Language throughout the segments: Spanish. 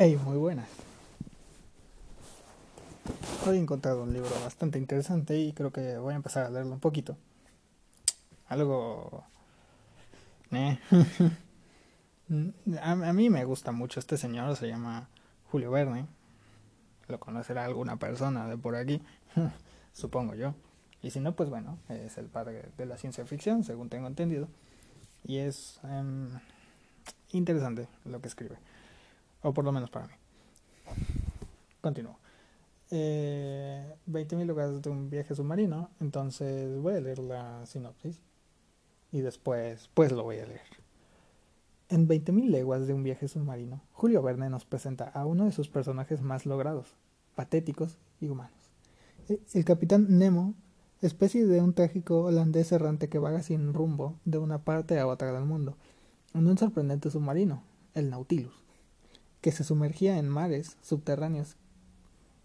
Hey, muy buenas. Hoy he encontrado un libro bastante interesante y creo que voy a empezar a leerlo un poquito. Algo... Eh. a, mí me gusta mucho este señor, se llama Julio Verne. Lo conocerá alguna persona de por aquí, supongo yo. Y si no, pues bueno, es el padre de la ciencia ficción, según tengo entendido. Y es um, interesante lo que escribe. O por lo menos para mí. Continúo. Eh, 20.000 lugares de un viaje submarino. Entonces voy a leer la sinopsis. Y después, pues lo voy a leer. En 20.000 leguas de un viaje submarino, Julio Verne nos presenta a uno de sus personajes más logrados, patéticos y humanos. El capitán Nemo, especie de un trágico holandés errante que vaga sin rumbo de una parte a otra del mundo, en un sorprendente submarino, el Nautilus que se sumergía en mares subterráneos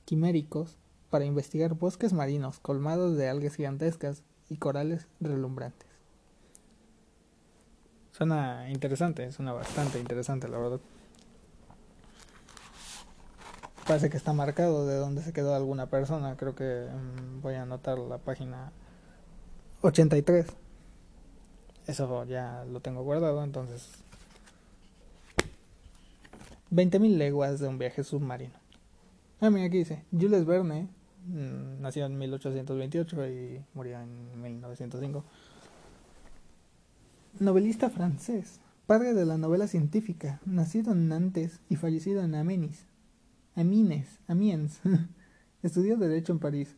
quiméricos para investigar bosques marinos colmados de algas gigantescas y corales relumbrantes. Suena interesante, suena bastante interesante, la verdad. Parece que está marcado de dónde se quedó alguna persona. Creo que um, voy a anotar la página 83. Eso ya lo tengo guardado, entonces 20.000 leguas de un viaje submarino. Ah, mira, aquí dice, Jules Verne mmm, nació en 1828 y murió en 1905. Novelista francés, padre de la novela científica, nacido en Nantes y fallecido en Amenis. Amines, Amiens. Estudió Derecho en París.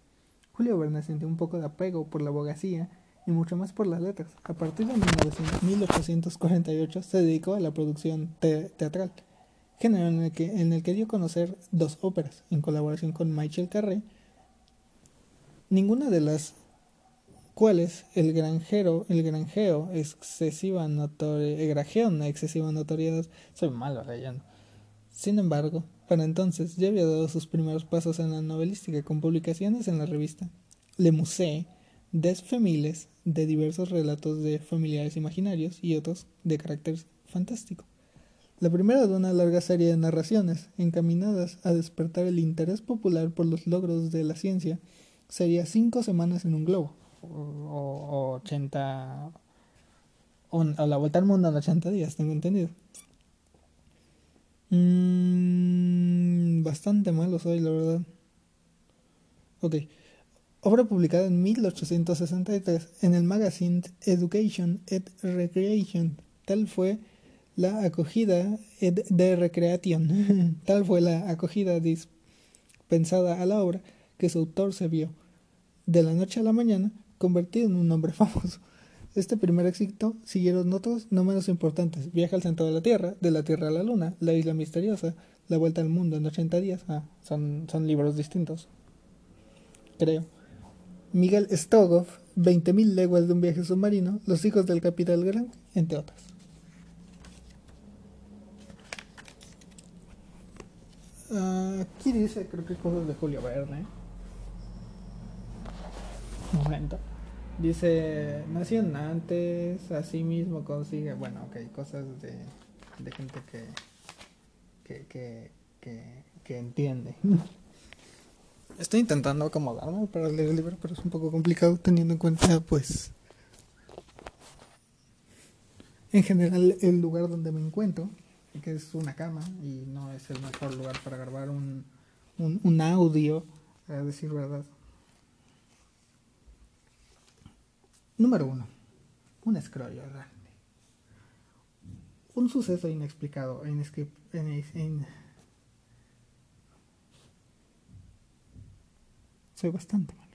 Julio Verne sintió un poco de apego por la abogacía y mucho más por las letras. A partir de 1848 se dedicó a la producción te teatral género en el, que, en el que dio a conocer dos óperas en colaboración con Michel Carré, ninguna de las cuales el granjero, el granjeo, excesiva notoriedad, excesiva notoriedad, soy malo leyendo. Sin embargo, para entonces ya había dado sus primeros pasos en la novelística con publicaciones en la revista Le Musée des Femiles de diversos relatos de familiares imaginarios y otros de carácter fantástico. La primera de una larga serie de narraciones encaminadas a despertar el interés popular por los logros de la ciencia sería Cinco semanas en un globo, o, ochenta... o, la vuelta al mundo en 80 días, tengo entendido. Mm, bastante malo soy, la verdad. Ok. Obra publicada en 1863 en el magazine Education and Recreation. Tal fue la acogida de recreación. Tal fue la acogida dispensada a la obra que su autor se vio, de la noche a la mañana, convertido en un hombre famoso. Este primer éxito siguieron otros no menos importantes. Viaja al centro de la Tierra, de la Tierra a la Luna, La Isla Misteriosa, La Vuelta al Mundo en 80 días. Ah, son, son libros distintos. Creo. Miguel Strogoff, 20.000 leguas de un viaje submarino, Los hijos del Capital Gran, entre otras. Uh, aquí dice, creo que cosas de Julio Verne. Un momento. Dice, nació en Nantes, así mismo consigue, bueno, ok, cosas de, de gente que, que, que, que, que entiende. Estoy intentando acomodarme para leer el libro, pero es un poco complicado teniendo en cuenta, pues, en general el lugar donde me encuentro que es una cama y no es el mejor lugar para grabar un, un, un audio, a decir verdad. Número uno, un escrollo grande. Un suceso inexplicado e en, Soy bastante malo.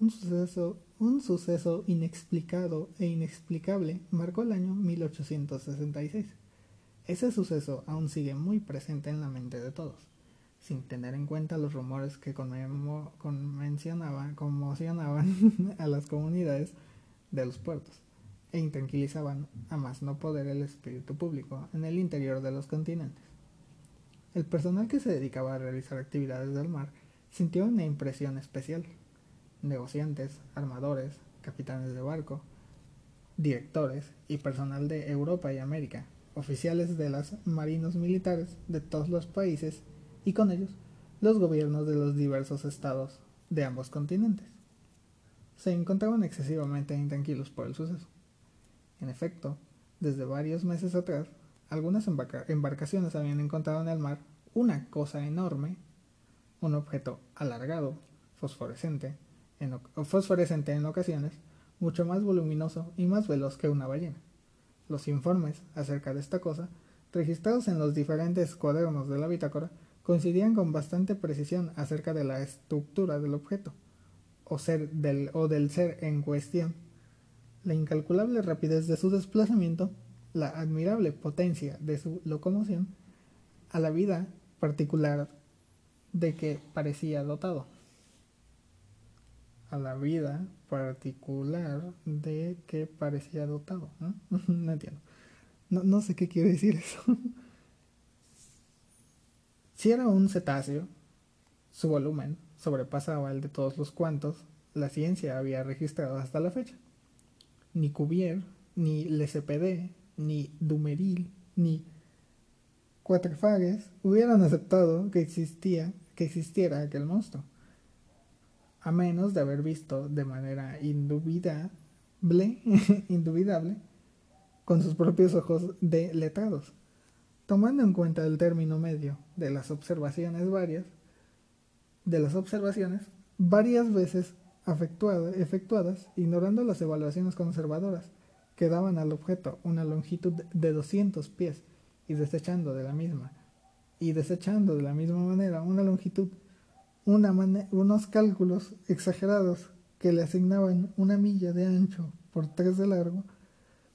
Un suceso, un suceso inexplicado e inexplicable marcó el año 1866 ese suceso aún sigue muy presente en la mente de todos, sin tener en cuenta los rumores que conmocionaban a las comunidades de los puertos e intranquilizaban a más no poder el espíritu público en el interior de los continentes. El personal que se dedicaba a realizar actividades del mar sintió una impresión especial. Negociantes, armadores, capitanes de barco, directores y personal de Europa y América oficiales de los marinos militares de todos los países y con ellos los gobiernos de los diversos estados de ambos continentes. Se encontraban excesivamente intranquilos por el suceso. En efecto, desde varios meses atrás, algunas embarcaciones habían encontrado en el mar una cosa enorme, un objeto alargado, fosforescente, en, fosforescente en ocasiones, mucho más voluminoso y más veloz que una ballena. Los informes acerca de esta cosa, registrados en los diferentes cuadernos de la bitácora, coincidían con bastante precisión acerca de la estructura del objeto o, ser del, o del ser en cuestión, la incalculable rapidez de su desplazamiento, la admirable potencia de su locomoción, a la vida particular de que parecía dotado. A la vida particular de que parecía dotado. ¿no? entiendo. No, no sé qué quiere decir eso. si era un cetáceo, su volumen sobrepasaba el de todos los cuantos la ciencia había registrado hasta la fecha. Ni Cuvier, ni LCPD, ni Dumeril, ni Quatrefages hubieran aceptado que existía que existiera aquel monstruo, a menos de haber visto de manera indubitable, con sus propios ojos de letrados. Tomando en cuenta el término medio de las observaciones varias, de las observaciones varias veces efectuadas, ignorando las evaluaciones conservadoras que daban al objeto una longitud de 200 pies y desechando de la misma y desechando de la misma manera una longitud, una unos cálculos exagerados que le asignaban una milla de ancho por tres de largo,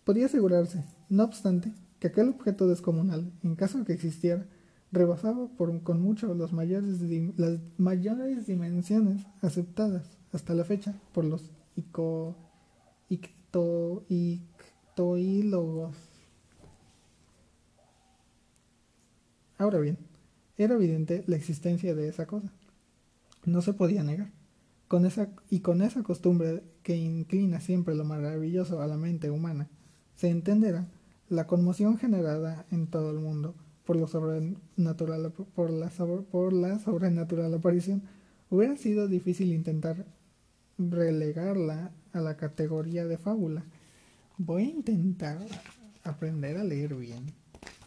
podía asegurarse, no obstante, que aquel objeto descomunal, en caso de que existiera, rebasaba por, con mucho los mayores, las mayores dimensiones aceptadas hasta la fecha por los ico, icto, ictoílogos. Ahora bien, era evidente la existencia de esa cosa. No se podía negar. Con esa, y con esa costumbre que inclina siempre lo maravilloso a la mente humana, se entenderá la conmoción generada en todo el mundo por, lo sobrenatural, por, la, por la sobrenatural aparición. Hubiera sido difícil intentar relegarla a la categoría de fábula. Voy a intentar aprender a leer bien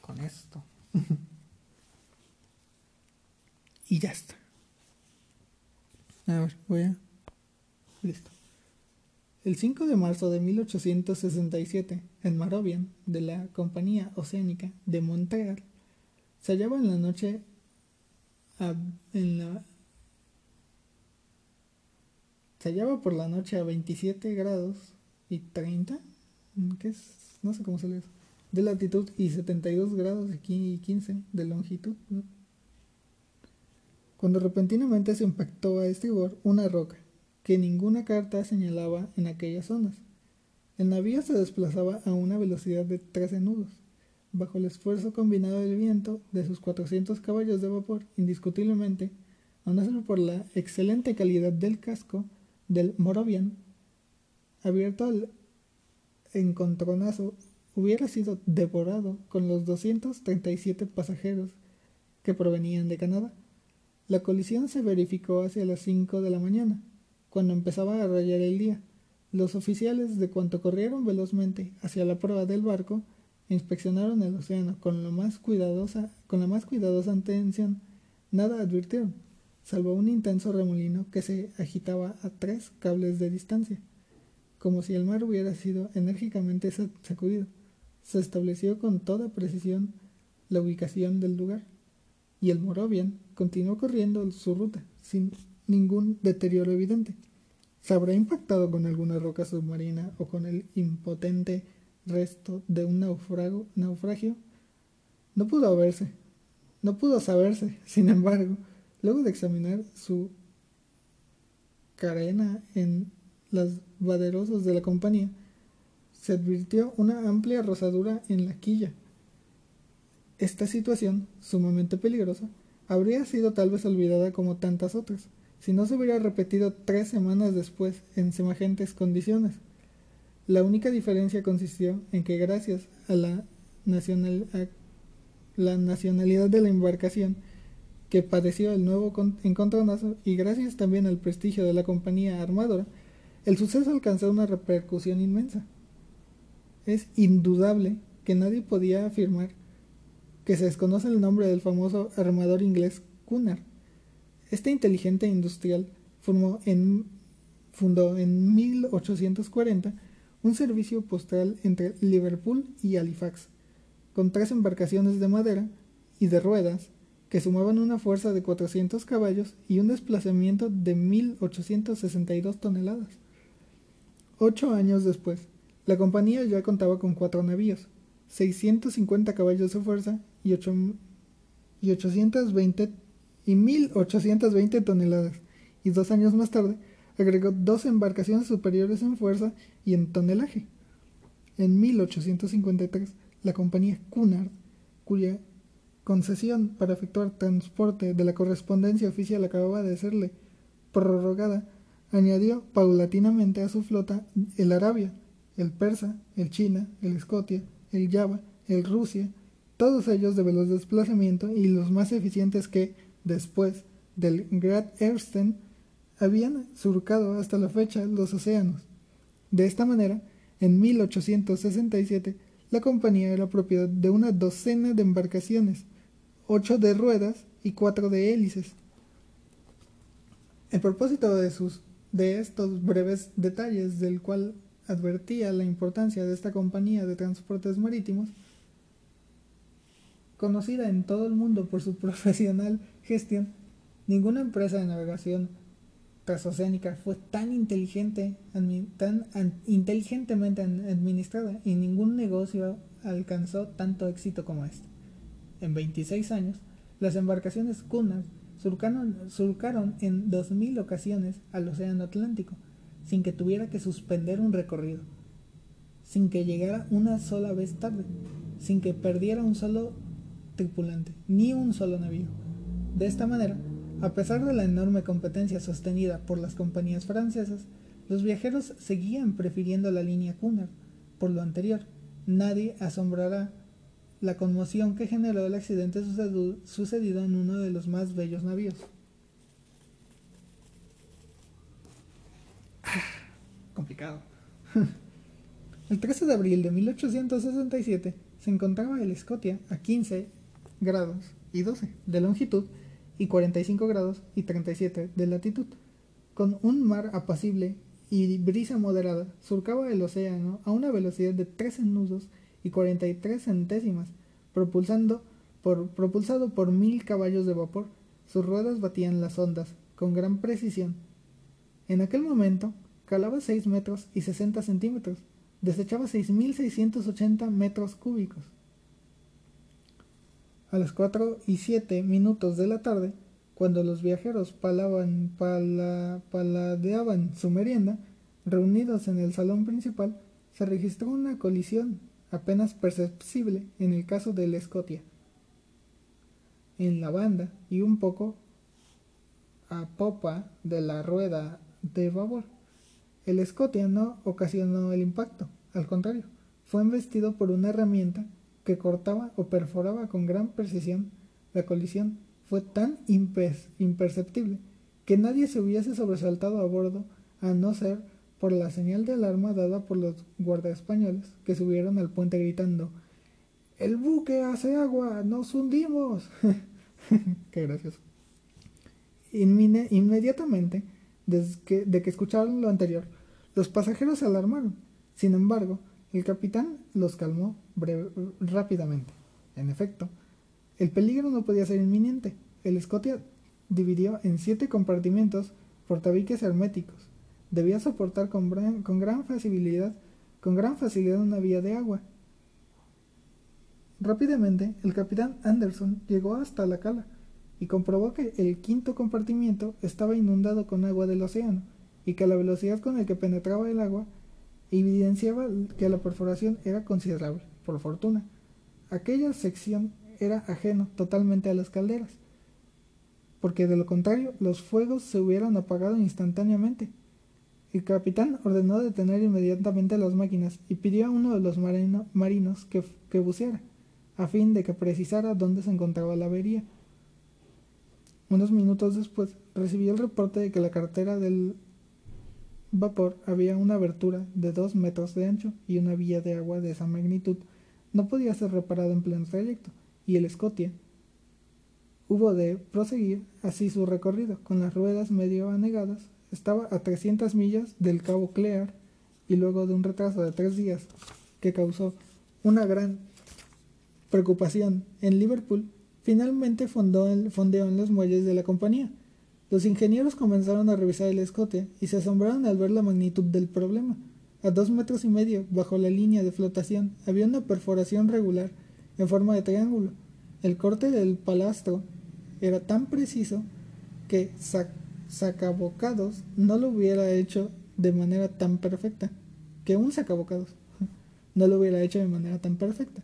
con esto. y ya está. A ver, voy a... Listo. El 5 de marzo de 1867, en Marovian, de la Compañía Oceánica de Montreal, se hallaba en la noche en la se hallaba por la noche a 27 grados y 30, ¿qué es? No sé cómo se lee de latitud y 72 grados y 15 de longitud. Cuando repentinamente se impactó a estribor una roca que ninguna carta señalaba en aquellas zonas. El navío se desplazaba a una velocidad de 13 nudos, bajo el esfuerzo combinado del viento de sus 400 caballos de vapor, indiscutiblemente, a no ser por la excelente calidad del casco, del Moravian, abierto al encontronazo, hubiera sido devorado con los 237 pasajeros que provenían de Canadá. La colisión se verificó hacia las 5 de la mañana, cuando empezaba a rayar el día. Los oficiales, de cuanto corrieron velozmente hacia la proa del barco, inspeccionaron el océano con, lo más cuidadosa, con la más cuidadosa atención. Nada advirtieron salvo un intenso remolino que se agitaba a tres cables de distancia, como si el mar hubiera sido enérgicamente sacudido. Se estableció con toda precisión la ubicación del lugar, y el Moravian continuó corriendo su ruta, sin ningún deterioro evidente. ¿Se habrá impactado con alguna roca submarina o con el impotente resto de un naufragio? No pudo haberse, no pudo saberse, sin embargo, Luego de examinar su carena en las vaderosos de la compañía, se advirtió una amplia rosadura en la quilla. Esta situación, sumamente peligrosa, habría sido tal vez olvidada como tantas otras, si no se hubiera repetido tres semanas después en semejantes condiciones. La única diferencia consistió en que gracias a la nacionalidad de la embarcación que padeció el nuevo encontronazo y gracias también al prestigio de la compañía armadora, el suceso alcanzó una repercusión inmensa. Es indudable que nadie podía afirmar que se desconoce el nombre del famoso armador inglés Cunard. Este inteligente industrial fundó en 1840 un servicio postal entre Liverpool y Halifax, con tres embarcaciones de madera y de ruedas que sumaban una fuerza de 400 caballos y un desplazamiento de 1.862 toneladas. Ocho años después, la compañía ya contaba con cuatro navíos, 650 caballos de fuerza y, y 820 y 1.820 toneladas, y dos años más tarde agregó dos embarcaciones superiores en fuerza y en tonelaje. En 1853, la compañía Cunard, cuya concesión para efectuar transporte de la correspondencia oficial acababa de serle prorrogada, añadió paulatinamente a su flota el Arabia, el Persa, el China, el Escotia, el Java, el Rusia, todos ellos de veloz desplazamiento y los más eficientes que, después del Great Ersten, habían surcado hasta la fecha los océanos. De esta manera, en 1867, la compañía era propiedad de una docena de embarcaciones, ocho de ruedas y cuatro de hélices. El propósito de, de estos breves detalles, del cual advertía la importancia de esta compañía de transportes marítimos, conocida en todo el mundo por su profesional gestión, ninguna empresa de navegación transoceánica fue tan inteligente, tan inteligentemente administrada y ningún negocio alcanzó tanto éxito como este. En 26 años, las embarcaciones Cunard surcaron, surcaron en 2.000 ocasiones al Océano Atlántico, sin que tuviera que suspender un recorrido, sin que llegara una sola vez tarde, sin que perdiera un solo tripulante, ni un solo navío. De esta manera, a pesar de la enorme competencia sostenida por las compañías francesas, los viajeros seguían prefiriendo la línea Cunard. Por lo anterior, nadie asombrará la conmoción que generó el accidente sucedido en uno de los más bellos navíos. complicado. el 13 de abril de 1867 se encontraba el Scotia a 15 grados y 12 de longitud y 45 grados y 37 de latitud. Con un mar apacible y brisa moderada, surcaba el océano a una velocidad de 13 nudos y 43 centésimas, propulsando por, propulsado por mil caballos de vapor. Sus ruedas batían las ondas con gran precisión. En aquel momento, calaba 6 metros y 60 centímetros, desechaba 6.680 metros cúbicos. A las 4 y 7 minutos de la tarde, cuando los viajeros palaban, paladeaban su merienda, reunidos en el salón principal, se registró una colisión apenas perceptible en el caso del Scotia. En la banda y un poco a popa de la rueda de babor. El Scotia no ocasionó el impacto, al contrario, fue embestido por una herramienta que cortaba o perforaba con gran precisión. La colisión fue tan imperceptible que nadie se hubiese sobresaltado a bordo a no ser por la señal de alarma dada por los guardas españoles que subieron al puente gritando El buque hace agua, nos hundimos. Qué gracioso. inmediatamente, desde que, de que escucharon lo anterior, los pasajeros se alarmaron. Sin embargo, el capitán los calmó rápidamente. En efecto, el peligro no podía ser inminente. El Scotia dividió en siete compartimentos por tabiques herméticos debía soportar con gran, facilidad, con gran facilidad una vía de agua. Rápidamente, el capitán Anderson llegó hasta la cala y comprobó que el quinto compartimiento estaba inundado con agua del océano y que la velocidad con la que penetraba el agua evidenciaba que la perforación era considerable. Por fortuna, aquella sección era ajeno totalmente a las calderas, porque de lo contrario los fuegos se hubieran apagado instantáneamente. El capitán ordenó detener inmediatamente las máquinas y pidió a uno de los marinos que, buceara. a fin de que precisara dónde se encontraba la avería. Unos minutos después recibió el reporte de que la cartera del vapor había una abertura de dos metros de ancho y una vía de agua de esa magnitud no podía ser reparada en pleno trayecto, y el Scotia hubo de proseguir así su recorrido, con las ruedas medio anegadas. Estaba a 300 millas del Cabo Clear y luego de un retraso de tres días que causó una gran preocupación en Liverpool, finalmente fondeó en los muelles de la compañía. Los ingenieros comenzaron a revisar el escote y se asombraron al ver la magnitud del problema. A dos metros y medio, bajo la línea de flotación, había una perforación regular en forma de triángulo. El corte del palastro era tan preciso que sacabocados no lo hubiera hecho de manera tan perfecta. Que un sacabocados no lo hubiera hecho de manera tan perfecta.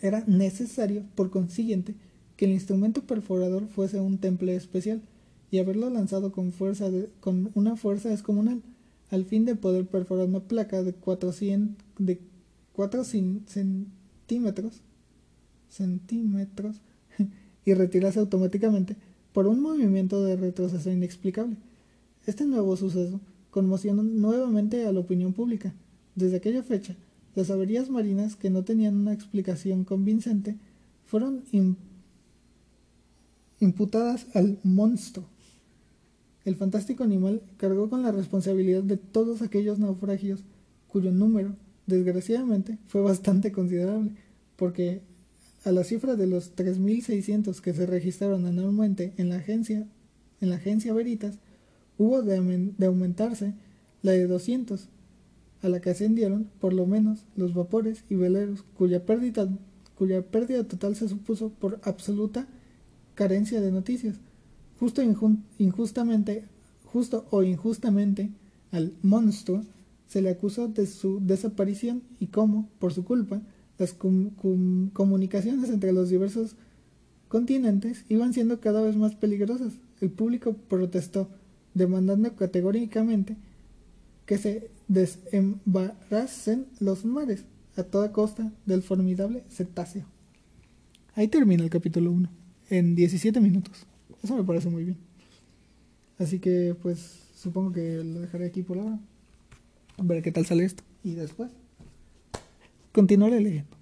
Era necesario, por consiguiente, que el instrumento perforador fuese un temple especial y haberlo lanzado con, fuerza con una fuerza descomunal, al fin de poder perforar una placa de 400, de 4 centímetros, centímetros y retirarse automáticamente por un movimiento de retroceso inexplicable. Este nuevo suceso conmocionó nuevamente a la opinión pública. Desde aquella fecha, las averías marinas que no tenían una explicación convincente fueron imputadas al monstruo el fantástico animal cargó con la responsabilidad de todos aquellos naufragios cuyo número, desgraciadamente, fue bastante considerable, porque a la cifra de los 3.600 que se registraron anualmente en la agencia, en la agencia Veritas, hubo de, aumentarse la de 200, a la que ascendieron, por lo menos, los vapores y veleros, cuya pérdida total se supuso por absoluta carencia de noticias justo injustamente, justo o injustamente al monstruo se le acusó de su desaparición y cómo, por su culpa, las comunicaciones entre los diversos continentes iban siendo cada vez más peligrosas. El público protestó, demandando categóricamente que se desembarasen los mares a toda costa del formidable cetáceo. Ahí termina el capítulo 1, en 17 minutos. Eso me parece muy bien. Así que pues supongo que lo dejaré aquí por ahora. A ver qué tal sale esto. Y después continuaré leyendo.